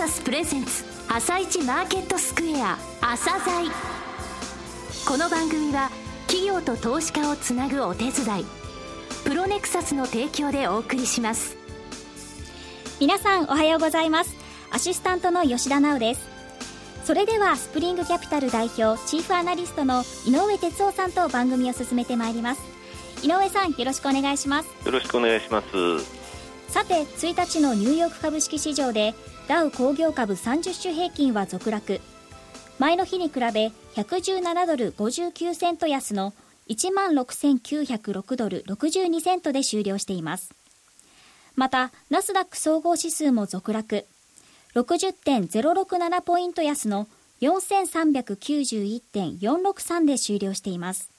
サスプレゼンツ朝一マーケットスクエア朝鮮この番組は企業と投資家をつなぐお手伝いプロネクサスの提供でお送りします。皆さんおはようございます。アシスタントの吉田直です。それではスプリングキャピタル代表チーフアナリストの井上哲夫さんと番組を進めてまいります。井上さんよろしくお願いします。よろしくお願いします。さて1日のニューヨーク株式市場でダウ工業株30種平均は続落。前の日に比べ117ドル59セント安の1万6906ドル62セントで終了しています。またナスダック総合指数も続落。60.067ポイント安の4391.463で終了しています。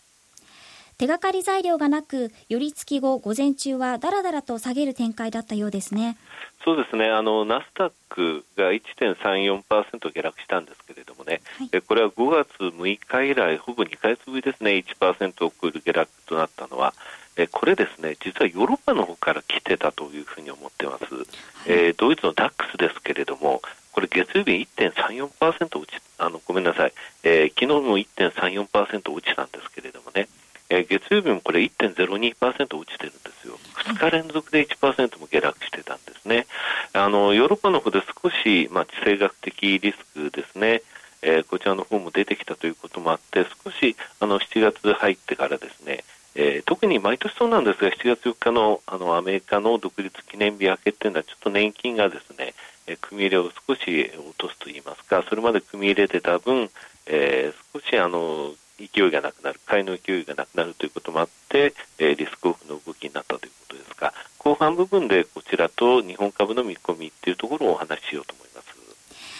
手がかり材料がなく、寄り付き後、午前中はだらだらと下げる展開だったようですね。そうですね、あのナスダックが1.34%下落したんですけれどもね、はい、これは5月6日以来、ほぼ2か月ぶりですね、1%を超える下落となったのは、えこれですね、実はヨーロッパの方から来てたというふうに思ってます。はい、えー、ドイツのダックスですけれども、これ月曜日1.34%落ち、あのごめんなさい、えー、昨日も1.34%落ちたんですけれどもね、え、月曜日もこれ1.02%落ちてるんですよ。2日連続で1%も下落してたんですね。あの、ヨーロッパの方で少し、まあ、地政学的リスクですね。えー、こちらの方も出てきたということもあって、少し、あの、7月入ってからですね、えー、特に毎年そうなんですが、7月4日のあのアメリカの独立記念日明けっていうのは、ちょっと年金がですね、えー、組み入れを少し落とすといいますか、それまで組み入れてた分、えー、少しあの勢いがなくなる、買いの勢いがなくなるということもあって、えー、リスクオフの動きになったということですが、後半部分でこちらと日本株の見込みっていうところをお話ししようと思います。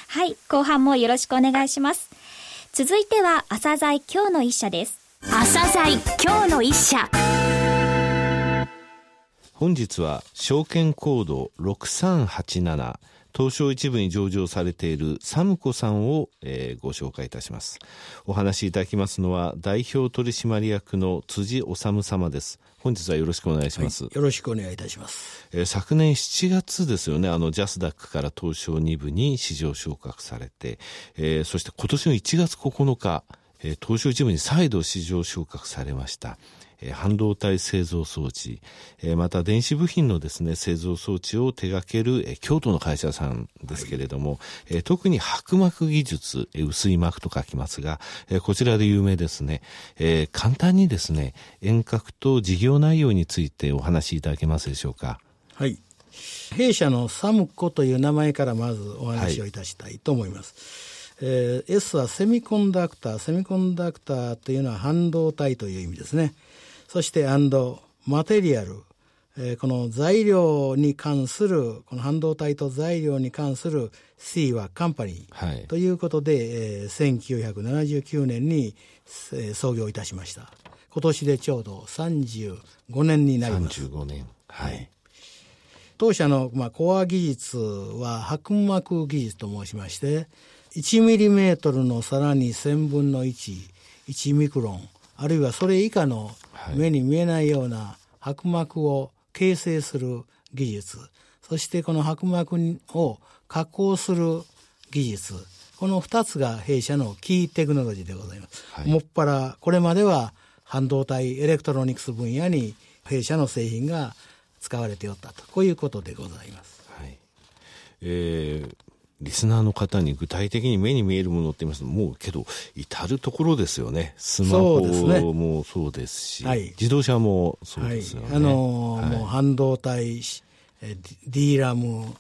はい、後半もよろしくお願いします。続いては、朝鮮今日の一社です。朝鮮今日の一社。本日は証券コード6387東証一部に上場されているサムコさんを、えー、ご紹介いたします。お話しいただきますのは代表取締役の辻治様です。本日はよろしくお願いします。はい、よろしくお願いいたします。えー、昨年7月ですよね、あのジャスダックから東証2部に市場昇格されて、えー、そして今年の1月9日、えー、東証一部に再度市場昇格されました。え半導体製造装置、えまた電子部品のですね、製造装置を手掛ける、え京都の会社さんですけれども、はい、特に白膜技術、え薄い膜と書きますが、えこちらで有名ですね、え簡単にですね、遠隔と事業内容についてお話しいただけますでしょうか。はい。弊社のサムコという名前からまずお話をいたしたいと思います。はい、えー、S はセミコンダクター、セミコンダクターというのは半導体という意味ですね。そしてマテリアル、えー、この材料に関する、この半導体と材料に関する C はカンパニー、はい、ということで、えー、1979年に、えー、創業いたしました。今年でちょうど35年になります。35年。はい。当社の、まあ、コア技術は白膜技術と申しまして、1ミリメートルのさらに1000分の1、1ミクロン、あるいはそれ以下の目に見えないような薄膜を形成する技術、そしてこの薄膜を加工する技術、この2つが弊社のキーテクノロジーでございます。はい、もっぱら、これまでは半導体、エレクトロニクス分野に弊社の製品が使われておったと、こういうことでございます。はい。えー、リスナーの方に具体的に目に見えるものって言いますと、もうけど、至るところですよね。スマホもそうですし、はい、自動車もそうですよね。はい、あのーはい、もう半導体、D ラム、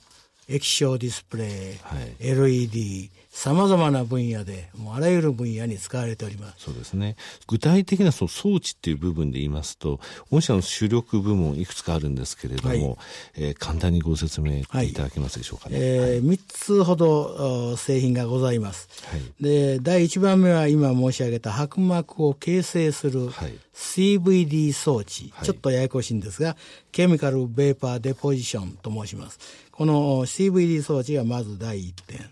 液晶ディスプレイ、はい、LED、さまざまな分野で、もうあらゆる分野に使われております。そうですね。具体的なその装置っていう部分で言いますと、御社の主力部門いくつかあるんですけれども、はい、えー、簡単にご説明いただけますでしょうかね。はい、えー、3つほど製品がございます。はい、で、第1番目は今申し上げた白膜を形成する CVD 装置、はい、ちょっとややこしいんですが、ケミカルベーパーデポジションと申します。この CVD 装置がまず第1点。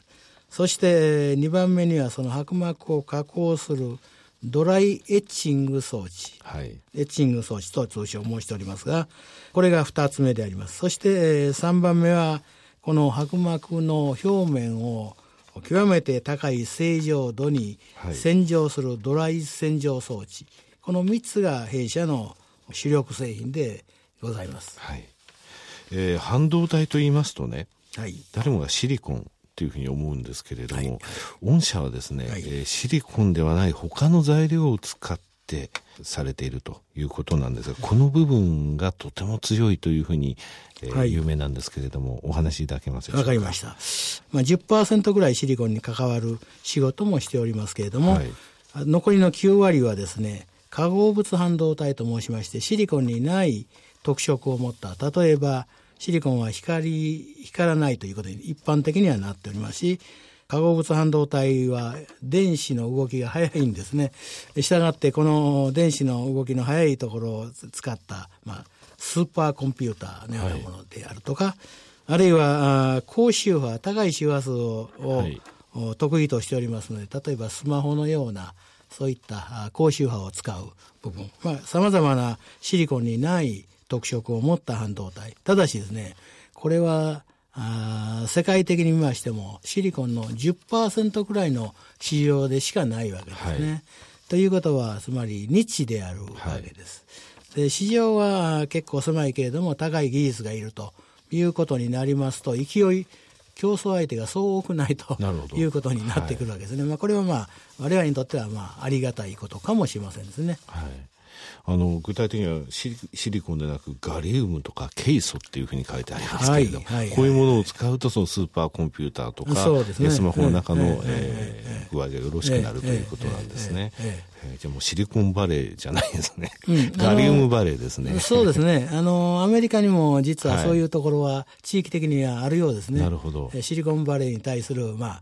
そして2番目にはその白膜を加工するドライエッチング装置、はい、エッチング装置と通称申しておりますがこれが2つ目であります。そして3番目はこの薄膜の表面を極めて高い正常度に洗浄するドライ洗浄装置、はい、この3つが弊社の主力製品でございます。はい。えー、半導体と言いますとね、はい、誰もがシリコンというふうに思うんですけれども、はい、御社はですね、はい、えー、シリコンではない他の材料を使ってされているということなんですが、この部分がとても強いというふうに、えー、はい、有名なんですけれども、お話しいただけますでしょうか？わかりました。まあ10%ぐらいシリコンに関わる仕事もしておりますけれども、はい、残りの9割はですね、化合物半導体と申しまして、シリコンにない特色を持った、例えば、シリコンは光、光らないということに一般的にはなっておりますし、化合物半導体は電子の動きが速いんですね。したがってこの電子の動きの速いところを使った、まあ、スーパーコンピューターのようなものであるとか、はい、あるいは高周波、高い周波数を、はい、得意としておりますので、例えばスマホのようなそういった高周波を使う部分、まあ、様々なシリコンにない特色を持った半導体。ただしですね、これはあ世界的に見ましてもシリコンの10%くらいの市場でしかないわけですね。はい、ということはつまりニッチであるわけです。はい、で市場は結構狭いけれども高い技術がいるということになりますと勢い競争相手がそう多くないということになってくるわけですね。はい、まあ、これはまあ我々にとってはまあありがたいことかもしれませんですね。はいあの具体的にはシリコンでなくガリウムとかケイ素っていうふうに書いてありますけれども、はいはいはい、こういうものを使うとそのスーパーコンピューターとか、ね、スマホの中の、えー、具合がよろしくなるということなんですね。えー、じゃあもうシリコンバレーじゃないですね。うん、ガリウムバレーですね。そうですね。あの、アメリカにも実はそういうところは地域的にはあるようですね。なるほど。シリコンバレーに対する、まあ、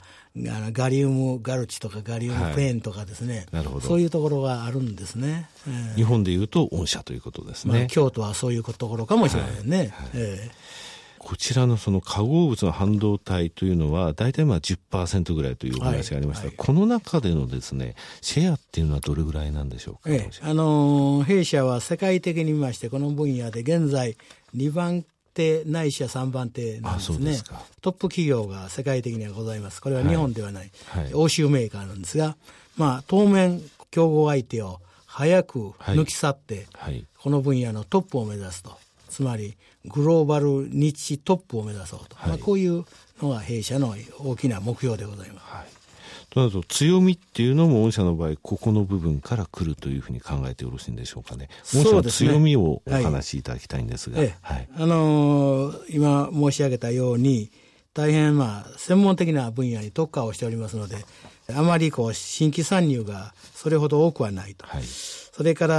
あのガリウムガルチとかガリウムペーンとかですね、はい、なるほど。そういうところがあるんですね、えー、日本でいうと御社ということですね、まあ、京都はそういうところかもしれないね、はいはい、えーこちらのその化合物の半導体というのは、大体まあ10%ぐらいというお話がありました、はいはい、この中でのですね、シェアっていうのはどれぐらいなんでしょうか、ええ、あの弊社は世界的に見まして、この分野で現在2番手ないしは3番手なんですね。トップ企業が世界的にはございます。これは日本ではない、はい。はい、欧州メーカーなんですが、まあ、当面競合相手を早く抜き去って、はい、この分野のトップを目指すと。つまりグローバルニッチトップを目指そうと、まあ、こういうのが弊社の大きな目標でございます。となると強みっていうのも御社の場合ここの部分から来るというふうに考えてよろしいんでしょうかね。御社の強みをお話しいただきたいんですが。はいはい、あのー、今申し上げたように大変まあ専門的な分野に特化をしておりますのであまりこう新規参入がそれほど多くはないと。はいそれから、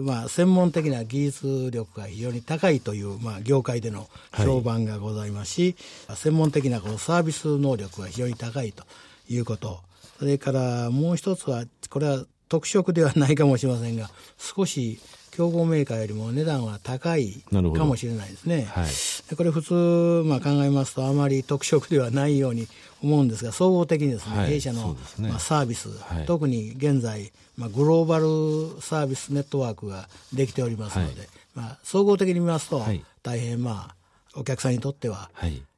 まあ、専門的な技術力が非常に高いという、まあ、業界での評判がございますし、はい、専門的なこのサービス能力が非常に高いということ。それからもう一つは、これは特色ではないかもしれませんが、少し競合メーカーよりも値段は高いかもしれないですね。はい、これ普通、まあ、考えますとあまり特色ではないように思うんですが、総合的にですね、はい、弊社の、ね、まあ、サービス、はい、特に現在、まあ、グローバルサービスネットワークができておりますので、まあ、総合的に見ますと、大変まあお客さんにとっては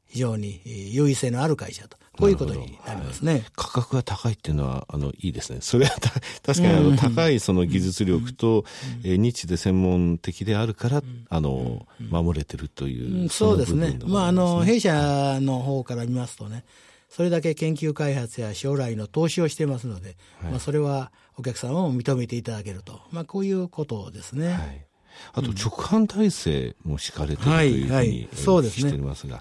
非常に優位性のある会社とこういうことになりますね、はい、価格が高いっていうのは、あの、いいですね。それは 確かに、あの、高いその技術力と、えー、日で専門的であるから、あの、守れてるという。そうですね。まあ、あの、弊社の方から見ますとね、それだけ研究開発や将来の投資をしていますので、はい、まあ、それはお客様も認めていただけると。まあ、こういうことですね。はいあと直販体制も敷かれているというふうに、そうですね。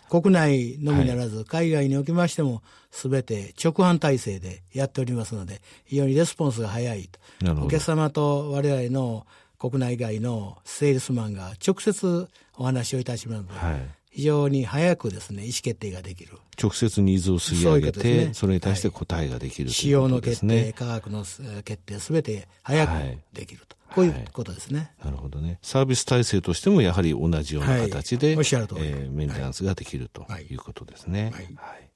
国内のみならず、海外におきましても、すべて直販体制でやっておりますので、非常にレスポンスが早いと。お客様と我々の国内外のセールスマンが直接お話をいたしますので、はい、非常に早くですね、意思決定ができる。直接ニーズを吸い上げて、そね、それに対して答えができる、ね、仕様の決定、価格の決定、すべて早くできると。こういうことですね、はい、なるほどね。サービス体制としてもやはり同じような形で、はい、えー、メンテナンスができるということですね。はい、はい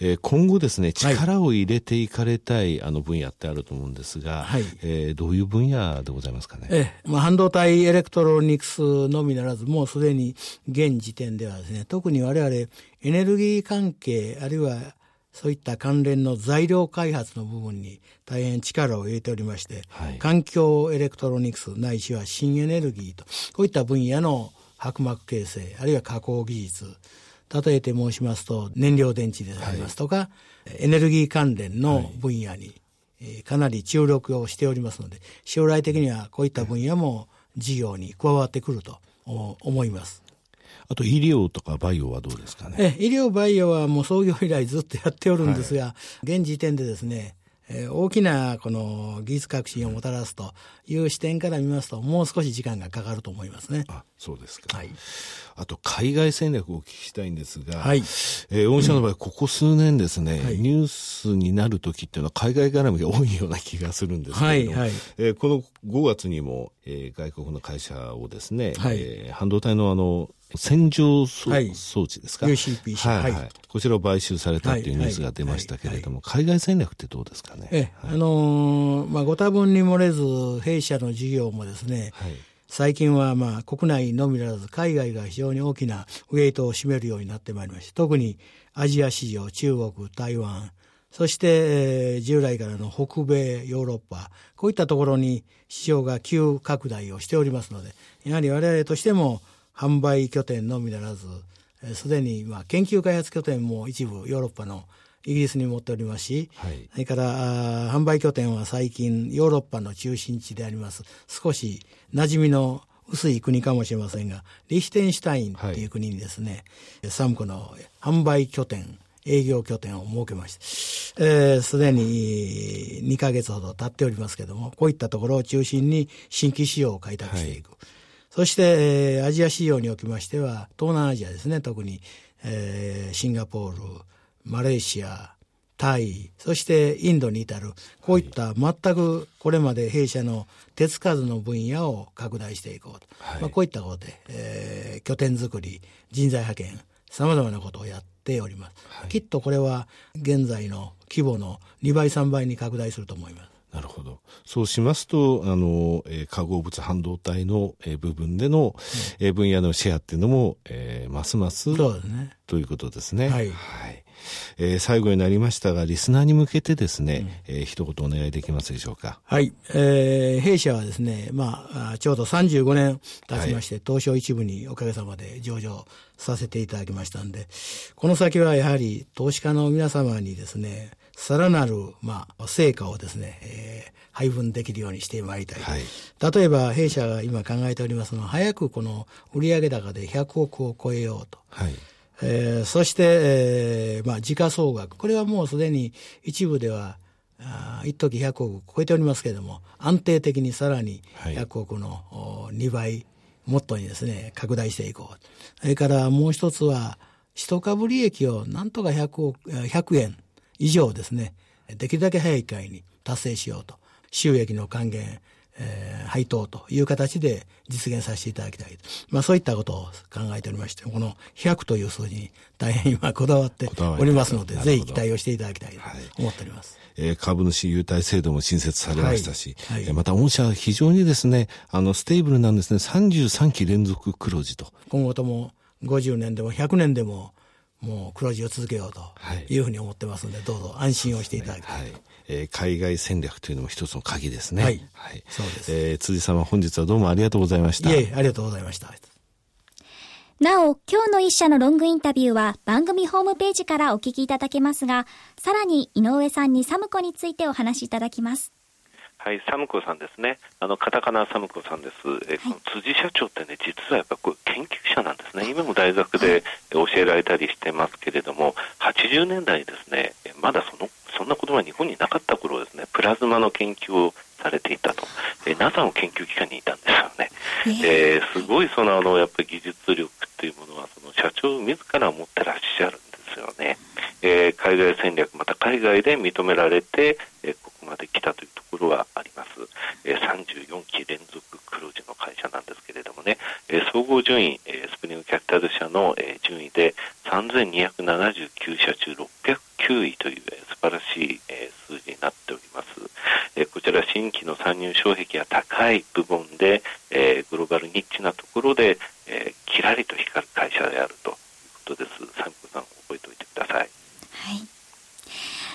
えー、今後ですね、力を入れていかれたい、あの分野ってあると思うんですが、はい、えー、どういう分野でございますかね？ええ、まあ、半導体エレクトロニクスのみならず、もうすでに現時点ではですね、特に我々エネルギー関係、あるいはそういった関連の材料開発の部分に大変力を入れておりまして、はい、環境エレクトロニクスないしは新エネルギーと、こういった分野の薄膜形成、あるいは加工技術、例えて申しますと燃料電池でありますとか、はい、エネルギー関連の分野に、えかなり注力をしておりますので、将来的にはこういった分野も事業に加わってくると思います。あと医療とかバイオはどうですかね？え医療バイオはもう創業以来ずっとやっておるんですが、はい、現時点でですね、えー、大きなこの技術革新をもたらすという視点から見ますと、もう少し時間がかかると思いますね。あそうですか。はい。あと、海外戦略をお聞きしたいんですが、はい。えー、御社の場合、ここ数年ですね、はい、ニュースになるときっていうのは海外絡みが多いような気がするんですけれども、はいはい、えー、この5月にも、えー、外国の会社をですね、はい、えー、半導体のあの、洗浄装,、置ですか、UCPC、はい、はい、こちらを買収されたというニュースが出ましたけれども、海外戦略ってどうですかね？えあのー、まあ、ご多分に漏れず、弊社の事業もですね、はい。最近はまあ国内のみならず海外が非常に大きなウェイトを占めるようになってまいりました。特にアジア市場、中国、台湾、そして、えー、従来からの北米、ヨーロッパ、こういったところに市場が急拡大をしておりますので、やはり我々としても販売拠点のみならず、す、で、に、まあ、研究開発拠点も一部ヨーロッパのイギリスに持っておりますし、はい、それから販売拠点は最近ヨーロッパの中心地であります少し馴染みの薄い国かもしれませんがリヒテンシュタインっていう国にですね、はい、サムコの販売拠点営業拠点を設けましてすで、えー、に2か月ほど経っておりますけれどもこういったところを中心に新規市場を開拓していく、はい、そして、えー、アジア市場におきましては東南アジアですね。特に、えー、シンガポールマレーシア、タイ、そしてインドに至る、こういった全くこれまで弊社の手つかずの分野を拡大していこうと。はい、まあ、こういったことで、えー、拠点づくり、人材派遣、さまざまなことをやっております、はい、きっとこれは現在の規模の2倍、3倍に拡大すると思います。なるほど。そうしますと、あの、えー、化合物半導体の、えー、部分での、うん、えー、分野のシェアっていうのも、えー、ますます、そうですね。ということですね。はい。はいえー、最後になりましたが、リスナーに向けてですね、うん、えー、一言お願いできますでしょうか。はい。えー、弊社はですね、まあ、ちょうど35年経ちまして、はい、東証一部におかげさまで上場させていただきましたんで、この先はやはり投資家の皆様にですね、さらなる、まあ、成果をですね、えー、配分できるようにしてまいりたい。はい、例えば、弊社が今考えておりますのは、早くこの売上高で100億を超えようと。はいえー、そして、えーまあ、時価総額。これはもうすでに一部では、あ一時100億超えておりますけれども、安定的にさらに100億の、はい、2倍、もっとにですね、拡大していこう。それからもう一つは、一株利益をなんとか100億、100円以上ですね、できるだけ早い機会に達成しようと。収益の還元、えー、配当という形で実現させていただきたい。まあそういったことを考えておりまして、この100という数字に大変今こだわっておりますので、ぜひ期待をしていただきたいと思っております。はい、えー、株主優待制度も新設されましたし、はいはい、また御社非常にですね、あの、ステーブルなんですね、33期連続黒字と。今後とも50年でも100年でも、もう黒字を続けようというふうに思ってますので、どうぞ安心をしていただきたい。はいえー、海外戦略というのも一つの鍵ですね。はい。はい、そうです。えー、辻様本日はどうもありがとうございました。いえ、ありがとうございました。なお、今日の一社のロングインタビューは番組ホームページからお聞きいただけますが、さらに井上さんにサムコについてお話しいただきます。はい、サムコさんですね。あの、カタカナサムコさんです。え、はい、辻社長ってね、実はやっぱこう研究者なんですね。今も大学で教えられたりしてますけれども、80年代にですね、まだそのそんなことが日本になかった頃ですね、プラズマの研究をされていたと、え NASA の研究機関にいたんですよね。えー、すごいそのあのやっぱり技術力っていうものはその社長自ら持ってらっしゃるんですよね。えー、海外戦略また海外で認められて、えー、ここまで来たというところはあります。え、34期連続黒字の会社なんですけれどもね、え、総合順位、え、スプリングキャピタル社の、え、順位で3279社中609位という素晴らしい、え、数字になっております、え、こちら新規の参入障壁が高い部門で、え、グローバルニッチなところで、えー、キラリと光る会社であるということです。サンコさん覚えておいてください。はい。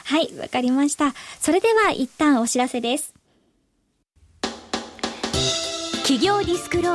はいわかりました。それでは一旦お知らせです。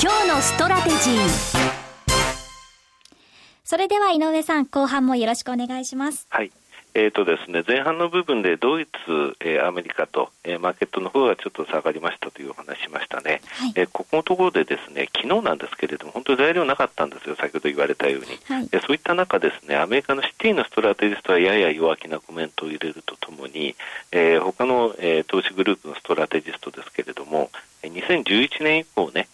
今日のストラテジー。それでは井上さん後半もよろしくお願いします。はい。えーとですね、前半の部分でドイツ、えー、アメリカと、えー、マーケットの方がちょっと下がりましたというお話しましたね、はい、えー、ここのところでですね昨日なんですけれども本当に材料なかったんですよ、先ほど言われたように、はい、そういった中ですねアメリカのシティのストラテジストはやや弱気なコメントを入れるとともに、えー、他の、えー、投資グループのストラテジストですけれども2011年以降ね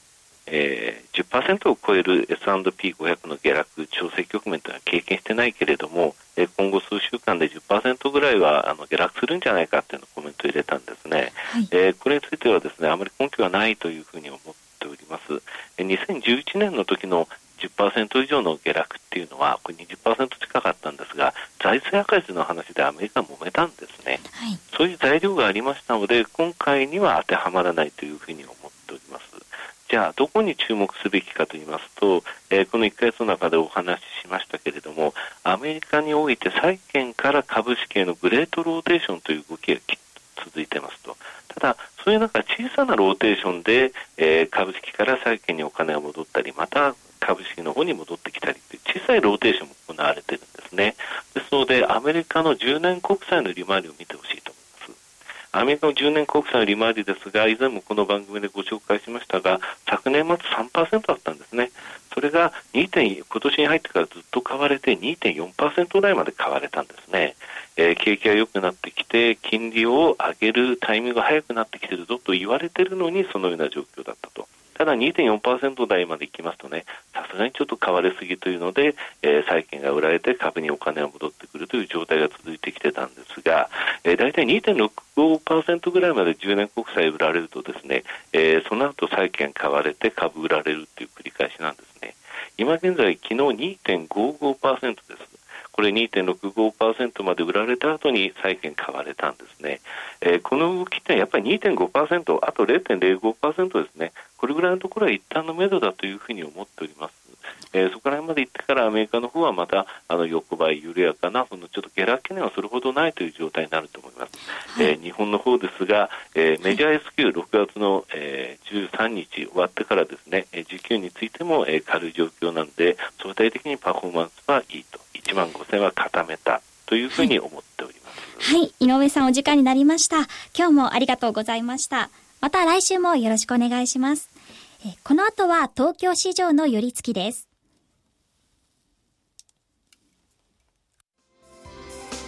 えー、10%を超える S&P500 の下落、調整局面というのは経験してないけれども、えー、今後数週間で10%ぐらいはあの下落するんじゃないかというのコメントを入れたんですね、はい、えー、これについてはですねあまり根拠はないというふうに思っております。えー、2011年の時の10%以上の下落っていうのは、これ20%近かったんですが、財政赤字の話でアメリカ揉めたんですね、はい、そういう材料がありましたので、今回には当てはまらないというふうに思。じゃあ、どこに注目すべきかと言いますと、えー、この1ヶ月の中でお話ししましたけれども、アメリカにおいて債券から株式へのグレートローテーションという動きが続いてますと。ただ、そういう中、小さなローテーションで、えー、株式から債券にお金が戻ったり、また株式の方に戻ってきたりという小さいローテーションも行われているんですね。ですので、アメリカの10年国債の利回りを見てほアメリカの10年国債の利回りですが、以前もこの番組でご紹介しましたが、昨年末3%だったんですね。それが2点、今年に入ってからずっと買われて2.4%台まで買われたんですね。えー、景気が良くなってきて、金利を上げるタイミングが早くなってきてるぞと言われてるのに、そのような状況だったと。ただ2.4%台までいきますとね、さすがにちょっと買われすぎというので、えー、債券が売られて株にお金が戻ってくるという状態が続いてきてたんですが、えー、大体2.65%ぐらいまで10年国債売られるとですね、えー、その後債券買われて株売られるという繰り返しなんですね。今現在、昨日2.55%です。これ2.65%まで売られた後に債券買われたんですね。えー、この動きってやっぱり2.5%、あと0.05%ですね。これぐらいのところは一旦の目処だというふうに思っております。えー、そこら辺まで行ってからアメリカの方はまたあの横ばい緩やかなそのちょっと下落懸念はそれほどないという状態になると思います。はい、えー、日本の方ですが、えー、メジャー S q 6月の、えー、13日終わってからですね、えー、時給についても、えー、軽い状況なんで相対的にパフォーマンスはいいと1万5000は固めたというふうに思っております。はい、はい、井上さんお時間になりました。今日もありがとうございました。また来週もよろしくお願いします。えこの後は東京市場の寄り付きです。